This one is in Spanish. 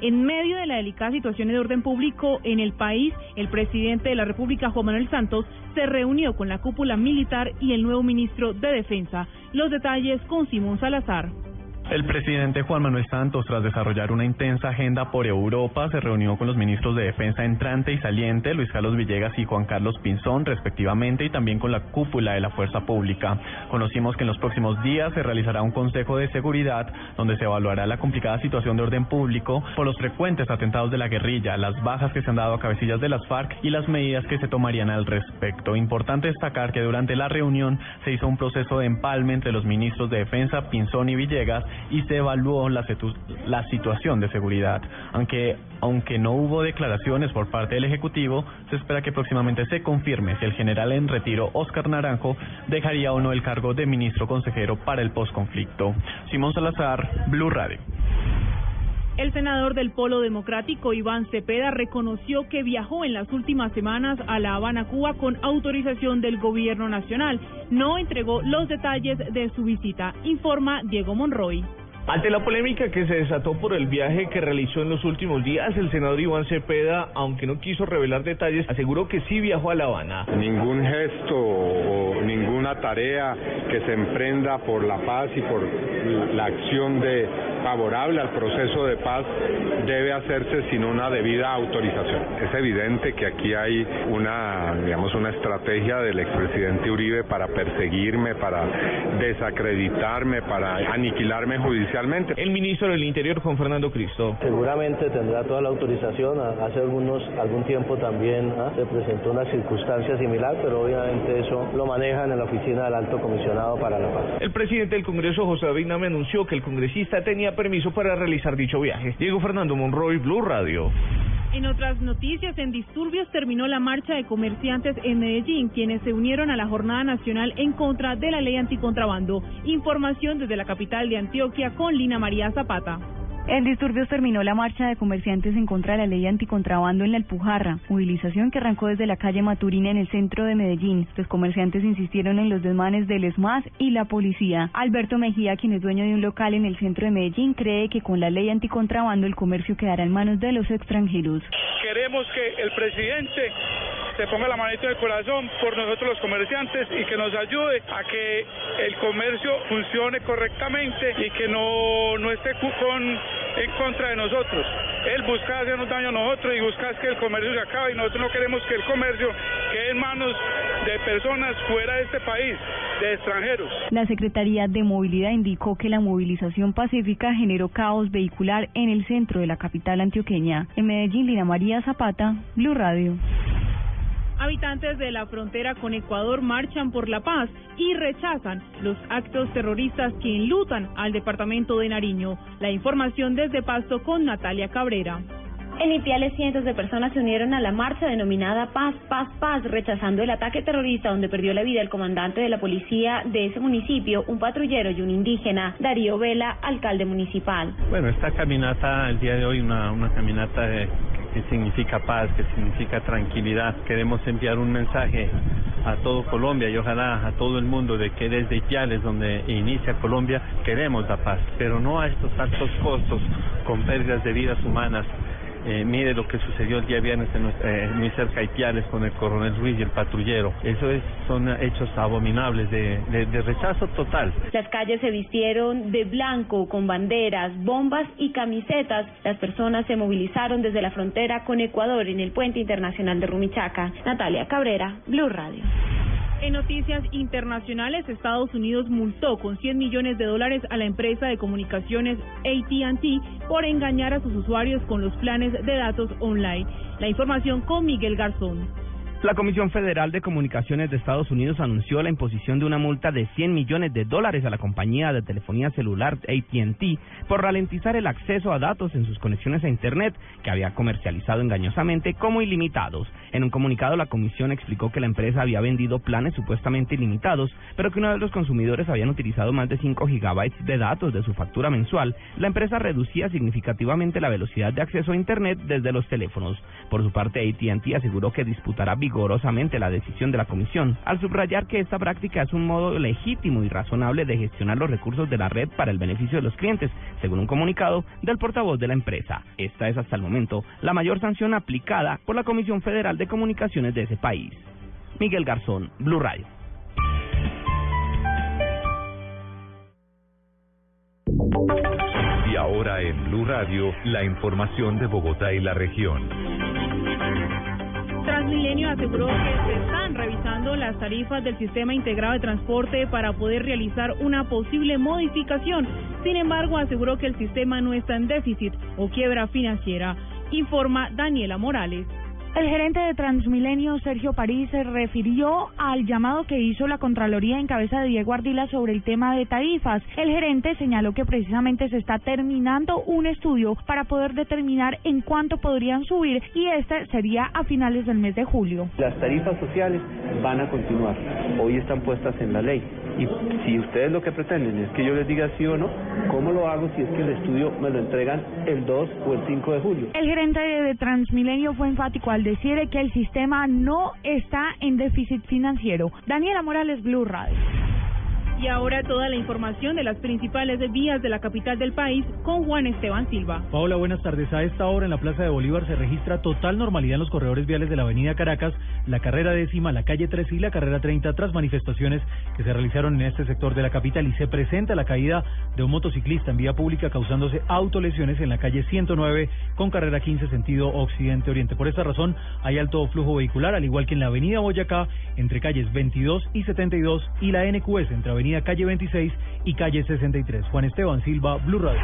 En medio de la delicada situación de orden público en el país, el presidente de la República, Juan Manuel Santos, se reunió con la cúpula militar y el nuevo ministro de Defensa. Los detalles con Simón Salazar. El presidente Juan Manuel Santos, tras desarrollar una intensa agenda por Europa, se reunió con los ministros de Defensa entrante y saliente, Luis Carlos Villegas y Juan Carlos Pinzón, respectivamente, y también con la cúpula de la Fuerza Pública. Conocimos que en los próximos días se realizará un Consejo de Seguridad donde se evaluará la complicada situación de orden público por los frecuentes atentados de la guerrilla, las bajas que se han dado a cabecillas de las FARC y las medidas que se tomarían al respecto. Importante destacar que durante la reunión se hizo un proceso de empalme entre los ministros de Defensa, Pinzón y Villegas, y se evaluó la, situación de seguridad. Aunque, aunque no hubo declaraciones por parte del Ejecutivo, se espera que próximamente se confirme si el general en retiro Oscar Naranjo dejaría o no el cargo de ministro consejero para el postconflicto. Simón Salazar, Blue Radio. El senador del Polo Democrático, Iván Cepeda, reconoció que viajó en las últimas semanas a La Habana, Cuba, con autorización del gobierno nacional. No entregó los detalles de su visita, informa Diego Monroy. Ante la polémica que se desató por el viaje que realizó en los últimos días, el senador Iván Cepeda, aunque no quiso revelar detalles, aseguró que sí viajó a La Habana. Ningún gesto o ninguna tarea que se emprenda por la paz y por la acción de favorable al proceso de paz debe hacerse sin una debida autorización. Es evidente que aquí hay una, digamos, una estrategia del expresidente Uribe para perseguirme, para desacreditarme, para aniquilarme judicialmente. El ministro del Interior, Juan Fernando Cristo. Seguramente tendrá toda la autorización. Hace algunos, algún tiempo también ¿ah? se presentó una circunstancia similar, pero obviamente eso lo manejan en la oficina del Alto Comisionado para la Paz. El presidente del Congreso, José David Name, anunció que el congresista tenía permiso para realizar dicho viaje. Diego Fernando Monroy, Blue Radio. En otras noticias, en disturbios terminó la marcha de comerciantes en Medellín, quienes se unieron a la jornada nacional en contra de la ley anticontrabando. Información desde la capital de Antioquia con Lina María Zapata. En disturbios terminó la marcha de comerciantes en contra de la ley anticontrabando en la Alpujarra, movilización que arrancó desde la calle Maturina en el centro de Medellín. Los comerciantes insistieron en los desmanes del ESMAS y la policía. Alberto Mejía, quien es dueño de un local en el centro de Medellín, cree que con la ley anticontrabando el comercio quedará en manos de los extranjeros. Queremos que el presidente se ponga la manita en el corazón por nosotros los comerciantes y que nos ayude a que el comercio funcione correctamente y que no, no esté con, en contra de nosotros. Él busca hacernos daño a nosotros y busca que el comercio se acabe y nosotros no queremos que el comercio quede en manos de personas fuera de este país, de extranjeros. La Secretaría de Movilidad indicó que la movilización pacífica generó caos vehicular en el centro de la capital antioqueña. En Medellín, Lina María Zapata, Blue Radio. Habitantes de la frontera con Ecuador marchan por la paz y rechazan los actos terroristas que enlutan al departamento de Nariño. La información desde Pasto con Natalia Cabrera. En Ipiales cientos de personas se unieron a la marcha denominada Paz, Paz, Paz, rechazando el ataque terrorista donde perdió la vida el comandante de la policía de ese municipio, un patrullero y un indígena, Darío Vela, alcalde municipal. Bueno, esta caminata, el día de hoy, una, una caminata de que significa paz, que significa tranquilidad. Queremos enviar un mensaje a todo Colombia y ojalá a todo el mundo de que desde Ipiales, donde inicia Colombia, queremos la paz, pero no a estos altos costos con pérdidas de vidas humanas eh, mire lo que sucedió el día viernes en, eh, muy cerca de con el coronel Ruiz y el patrullero. Eso es, son hechos abominables de, de rechazo total. Las calles se vistieron de blanco con banderas, bombas y camisetas. Las personas se movilizaron desde la frontera con Ecuador en el puente internacional de Rumichaca. Natalia Cabrera, Blue Radio. En noticias internacionales, Estados Unidos multó con 100 millones de dólares a la empresa de comunicaciones ATT por engañar a sus usuarios con los planes de datos online. La información con Miguel Garzón. La Comisión Federal de Comunicaciones de Estados Unidos anunció la imposición de una multa de 100 millones de dólares a la compañía de telefonía celular AT&T por ralentizar el acceso a datos en sus conexiones a Internet que había comercializado engañosamente como ilimitados. En un comunicado, la comisión explicó que la empresa había vendido planes supuestamente ilimitados, pero que una vez los consumidores habían utilizado más de 5 gigabytes de datos de su factura mensual, la empresa reducía significativamente la velocidad de acceso a Internet desde los teléfonos. Por su parte, AT&T aseguró que disputará la decisión de la comisión, al subrayar que esta práctica es un modo legítimo y razonable de gestionar los recursos de la red para el beneficio de los clientes, según un comunicado del portavoz de la empresa. Esta es hasta el momento la mayor sanción aplicada por la Comisión Federal de Comunicaciones de ese país. Miguel Garzón, Blue Radio. Y ahora en Blue Radio, la información de Bogotá y la región. Transmilenio aseguró que se están revisando las tarifas del sistema integrado de transporte para poder realizar una posible modificación. Sin embargo, aseguró que el sistema no está en déficit o quiebra financiera. Informa Daniela Morales. El gerente de Transmilenio, Sergio París, se refirió al llamado que hizo la Contraloría en cabeza de Diego Ardila sobre el tema de tarifas. El gerente señaló que precisamente se está terminando un estudio para poder determinar en cuánto podrían subir y este sería a finales del mes de julio. Las tarifas sociales van a continuar. Hoy están puestas en la ley. Y si ustedes lo que pretenden es que yo les diga sí o no, ¿cómo lo hago si es que el estudio me lo entregan el 2 o el 5 de julio? El gerente de Transmilenio fue enfático al decir que el sistema no está en déficit financiero. Daniela Morales, Blue Radio. Y ahora toda la información de las principales vías de la capital del país con Juan Esteban Silva. Paola, buenas tardes. A esta hora en la Plaza de Bolívar se registra total normalidad en los corredores viales de la Avenida Caracas, la carrera décima, la calle 3 y la carrera 30 tras manifestaciones que se realizaron en este sector de la capital y se presenta la caída de un motociclista en vía pública causándose autolesiones en la calle 109 con carrera 15 sentido occidente-oriente. Por esta razón hay alto flujo vehicular, al igual que en la Avenida Boyacá entre calles 22 y 72 y la NQS entre Avenida Calle 26 y Calle 63. Juan Esteban Silva, Blue Radio.